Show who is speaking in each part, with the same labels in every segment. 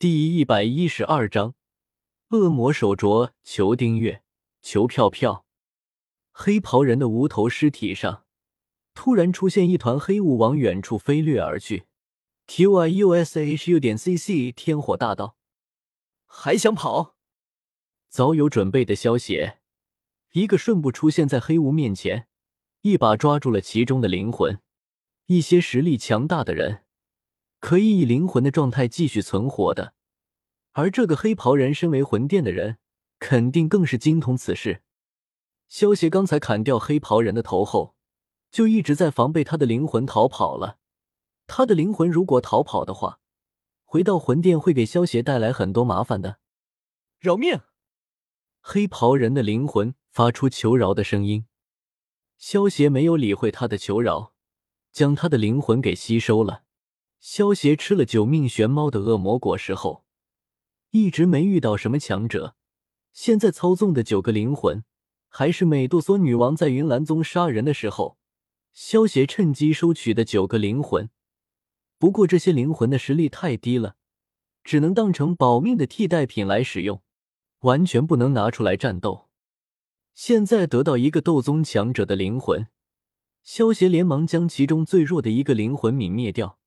Speaker 1: 第一百一十二章，恶魔手镯。求订阅，求票票。黑袍人的无头尸体上，突然出现一团黑雾，往远处飞掠而去。Q I U S H U 点 C C 天火大道，还想跑？早有准备的消息，一个瞬步出现在黑雾面前，一把抓住了其中的灵魂。一些实力强大的人。可以以灵魂的状态继续存活的，而这个黑袍人身为魂殿的人，肯定更是精通此事。萧协刚才砍掉黑袍人的头后，就一直在防备他的灵魂逃跑了。他的灵魂如果逃跑的话，回到魂殿会给萧协带来很多麻烦的。饶命！黑袍人的灵魂发出求饶的声音，萧协没有理会他的求饶，将他的灵魂给吸收了。萧协吃了九命玄猫的恶魔果实后，一直没遇到什么强者。现在操纵的九个灵魂，还是美杜莎女王在云岚宗杀人的时候，萧协趁机收取的九个灵魂。不过这些灵魂的实力太低了，只能当成保命的替代品来使用，完全不能拿出来战斗。现在得到一个斗宗强者的灵魂，萧协连忙将其中最弱的一个灵魂泯灭掉。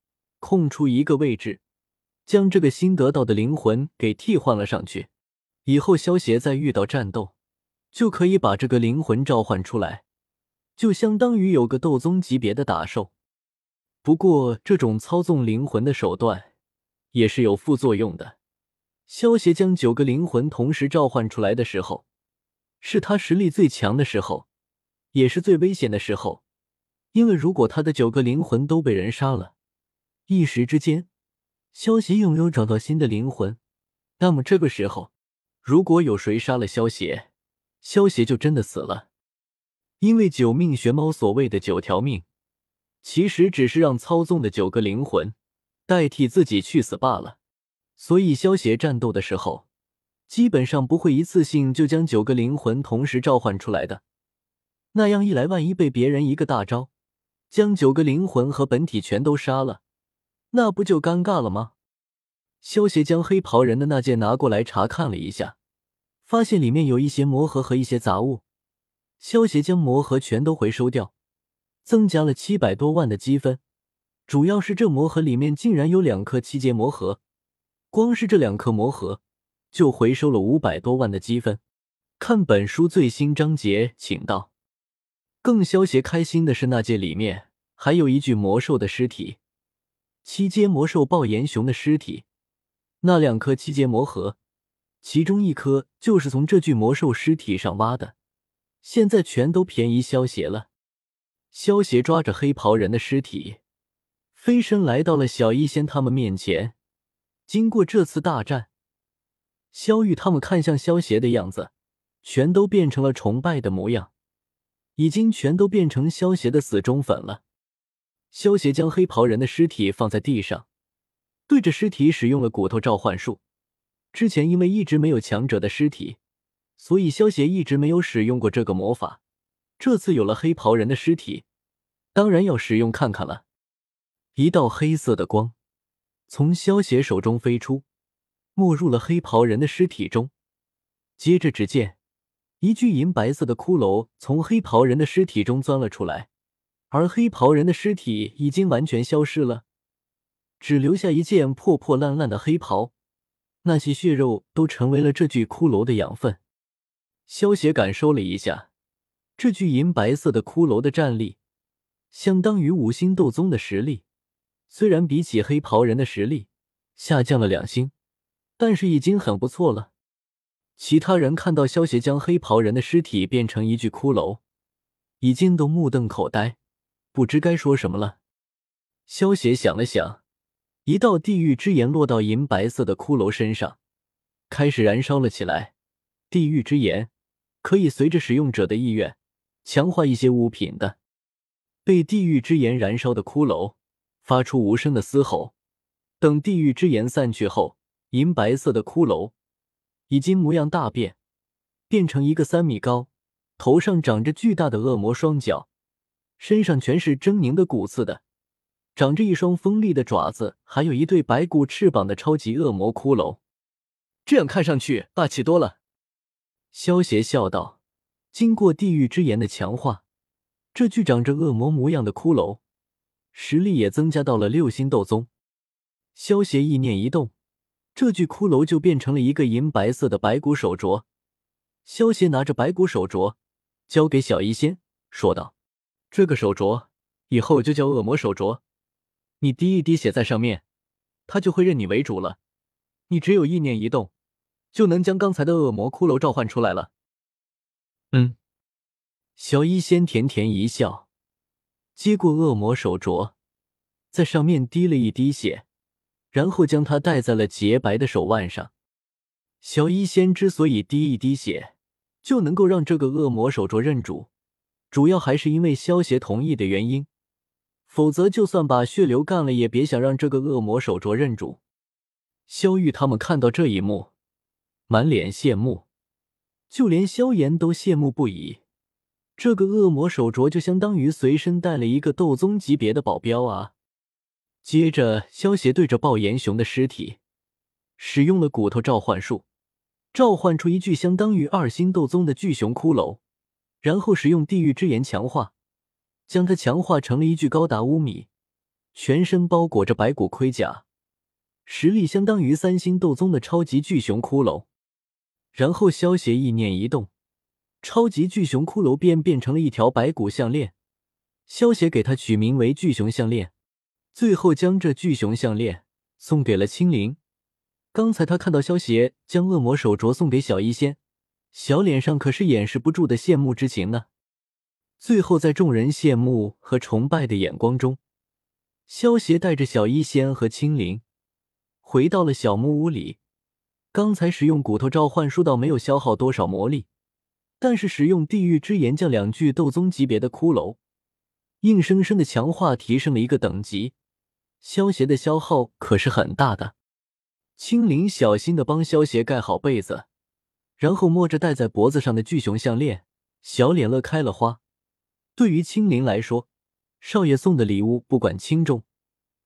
Speaker 1: 空出一个位置，将这个新得到的灵魂给替换了上去。以后萧协再遇到战斗，就可以把这个灵魂召唤出来，就相当于有个斗宗级别的打手。不过，这种操纵灵魂的手段也是有副作用的。萧协将九个灵魂同时召唤出来的时候，是他实力最强的时候，也是最危险的时候。因为如果他的九个灵魂都被人杀了，一时之间，萧协又没有找到新的灵魂，那么这个时候，如果有谁杀了萧协，萧协就真的死了。因为九命玄猫所谓的九条命，其实只是让操纵的九个灵魂代替自己去死罢了。所以萧协战斗的时候，基本上不会一次性就将九个灵魂同时召唤出来的。那样一来，万一被别人一个大招将九个灵魂和本体全都杀了。那不就尴尬了吗？萧协将黑袍人的那件拿过来查看了一下，发现里面有一些魔盒和一些杂物。萧协将魔盒全都回收掉，增加了七百多万的积分。主要是这魔盒里面竟然有两颗七阶魔核，光是这两颗魔核就回收了五百多万的积分。看本书最新章节，请到。更萧协开心的是，那件里面还有一具魔兽的尸体。七阶魔兽暴炎熊的尸体，那两颗七阶魔核，其中一颗就是从这具魔兽尸体上挖的，现在全都便宜萧邪了。萧邪抓着黑袍人的尸体，飞身来到了小医仙他们面前。经过这次大战，萧玉他们看向萧邪的样子，全都变成了崇拜的模样，已经全都变成萧邪的死忠粉了。萧协将黑袍人的尸体放在地上，对着尸体使用了骨头召唤术。之前因为一直没有强者的尸体，所以萧协一直没有使用过这个魔法。这次有了黑袍人的尸体，当然要使用看看了。一道黑色的光从萧协手中飞出，没入了黑袍人的尸体中。接着，只见一具银白色的骷髅从黑袍人的尸体中钻了出来。而黑袍人的尸体已经完全消失了，只留下一件破破烂烂的黑袍，那些血肉都成为了这具骷髅的养分。萧协感受了一下，这具银白色的骷髅的战力相当于五星斗宗的实力，虽然比起黑袍人的实力下降了两星，但是已经很不错了。其他人看到萧协将黑袍人的尸体变成一具骷髅，已经都目瞪口呆。不知该说什么了。萧协想了想，一道地狱之炎落到银白色的骷髅身上，开始燃烧了起来。地狱之炎可以随着使用者的意愿强化一些物品的。被地狱之炎燃烧的骷髅发出无声的嘶吼。等地狱之炎散去后，银白色的骷髅已经模样大变，变成一个三米高、头上长着巨大的恶魔双脚。身上全是狰狞的骨刺的，长着一双锋利的爪子，还有一对白骨翅膀的超级恶魔骷髅，这样看上去霸气多了。萧邪笑道：“经过地狱之炎的强化，这具长着恶魔模样的骷髅实力也增加到了六星斗宗。”萧邪意念一动，这具骷髅就变成了一个银白色的白骨手镯。萧邪拿着白骨手镯，交给小医仙，说道：“这个手镯以后就叫恶魔手镯。”你滴一滴血在上面，他就会认你为主了。你只有意念一动，就能将刚才的恶魔骷髅召唤出来了。嗯，小医仙甜甜一笑，接过恶魔手镯，在上面滴了一滴血，然后将它戴在了洁白的手腕上。小医仙之所以滴一滴血就能够让这个恶魔手镯认主，主要还是因为萧协同意的原因。否则，就算把血流干了，也别想让这个恶魔手镯认主。萧玉他们看到这一幕，满脸羡慕，就连萧炎都羡慕不已。这个恶魔手镯就相当于随身带了一个斗宗级别的保镖啊！接着，萧协对着暴炎熊的尸体使用了骨头召唤术，召唤出一具相当于二星斗宗的巨熊骷髅，然后使用地狱之炎强化。将它强化成了一具高达五米、全身包裹着白骨盔甲、实力相当于三星斗宗的超级巨熊骷髅。然后萧协意念一动，超级巨熊骷髅便变成了一条白骨项链。萧协给它取名为巨熊项链，最后将这巨熊项链送给了青灵。刚才他看到萧协将恶魔手镯送给小医仙，小脸上可是掩饰不住的羡慕之情呢。最后，在众人羡慕和崇拜的眼光中，萧协带着小医仙和青灵回到了小木屋里。刚才使用骨头召唤术倒没有消耗多少魔力，但是使用地狱之炎将两具斗宗级别的骷髅硬生生的强化提升了一个等级，萧协的消耗可是很大的。青灵小心的帮萧协盖好被子，然后摸着戴在脖子上的巨熊项链，小脸乐开了花。对于青灵来说，少爷送的礼物不管轻重，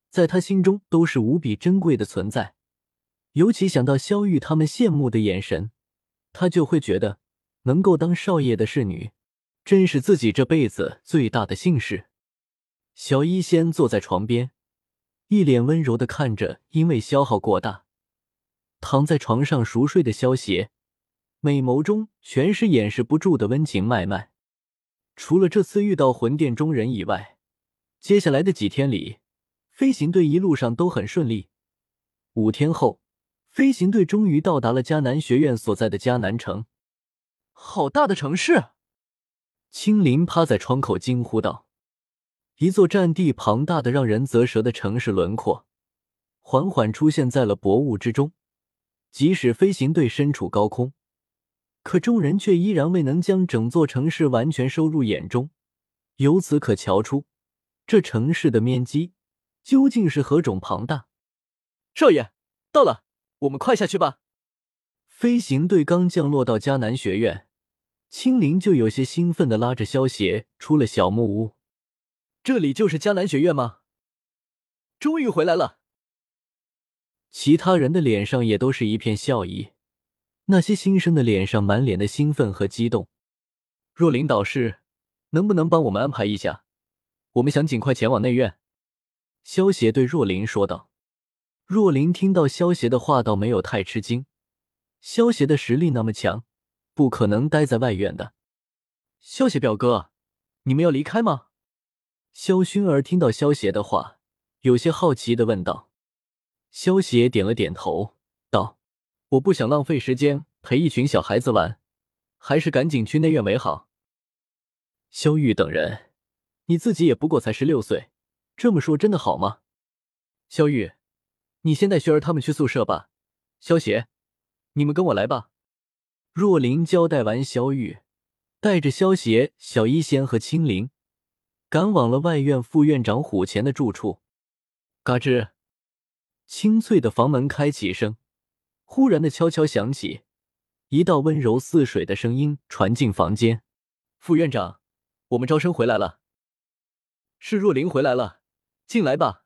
Speaker 1: 在他心中都是无比珍贵的存在。尤其想到萧玉他们羡慕的眼神，他就会觉得能够当少爷的侍女，真是自己这辈子最大的幸事。小医仙坐在床边，一脸温柔的看着因为消耗过大躺在床上熟睡的萧邪，美眸中全是掩饰不住的温情脉脉。除了这次遇到魂殿中人以外，接下来的几天里，飞行队一路上都很顺利。五天后，飞行队终于到达了迦南学院所在的迦南城。好大的城市！青林趴在窗口惊呼道：“一座占地庞大的、让人啧舌的城市轮廓，缓缓出现在了薄雾之中。即使飞行队身处高空。”可众人却依然未能将整座城市完全收入眼中，由此可瞧出这城市的面积究竟是何种庞大。少爷到了，我们快下去吧。飞行队刚降落到迦南学院，青灵就有些兴奋的拉着萧协出了小木屋。这里就是迦南学院吗？终于回来了。其他人的脸上也都是一片笑意。那些新生的脸上满脸的兴奋和激动。若琳导师，能不能帮我们安排一下？我们想尽快前往内院。萧协对若琳说道。若琳听到萧协的话，倒没有太吃惊。萧协的实力那么强，不可能待在外院的。萧协表哥，你们要离开吗？萧薰儿听到萧协的话，有些好奇的问道。萧协点了点头，道。我不想浪费时间陪一群小孩子玩，还是赶紧去内院为好。萧玉等人，你自己也不过才十六岁，这么说真的好吗？萧玉，你先带雪儿他们去宿舍吧。萧邪，你们跟我来吧。若琳交代完萧玉，带着萧邪、小医仙和青灵，赶往了外院副院长虎前的住处。嘎吱，清脆的房门开启声。忽然的悄悄响起，一道温柔似水的声音传进房间：“副院长，我们招生回来了。”是若琳回来了，进来吧。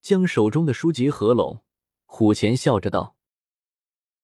Speaker 1: 将手中的书籍合拢，虎钳笑着道：“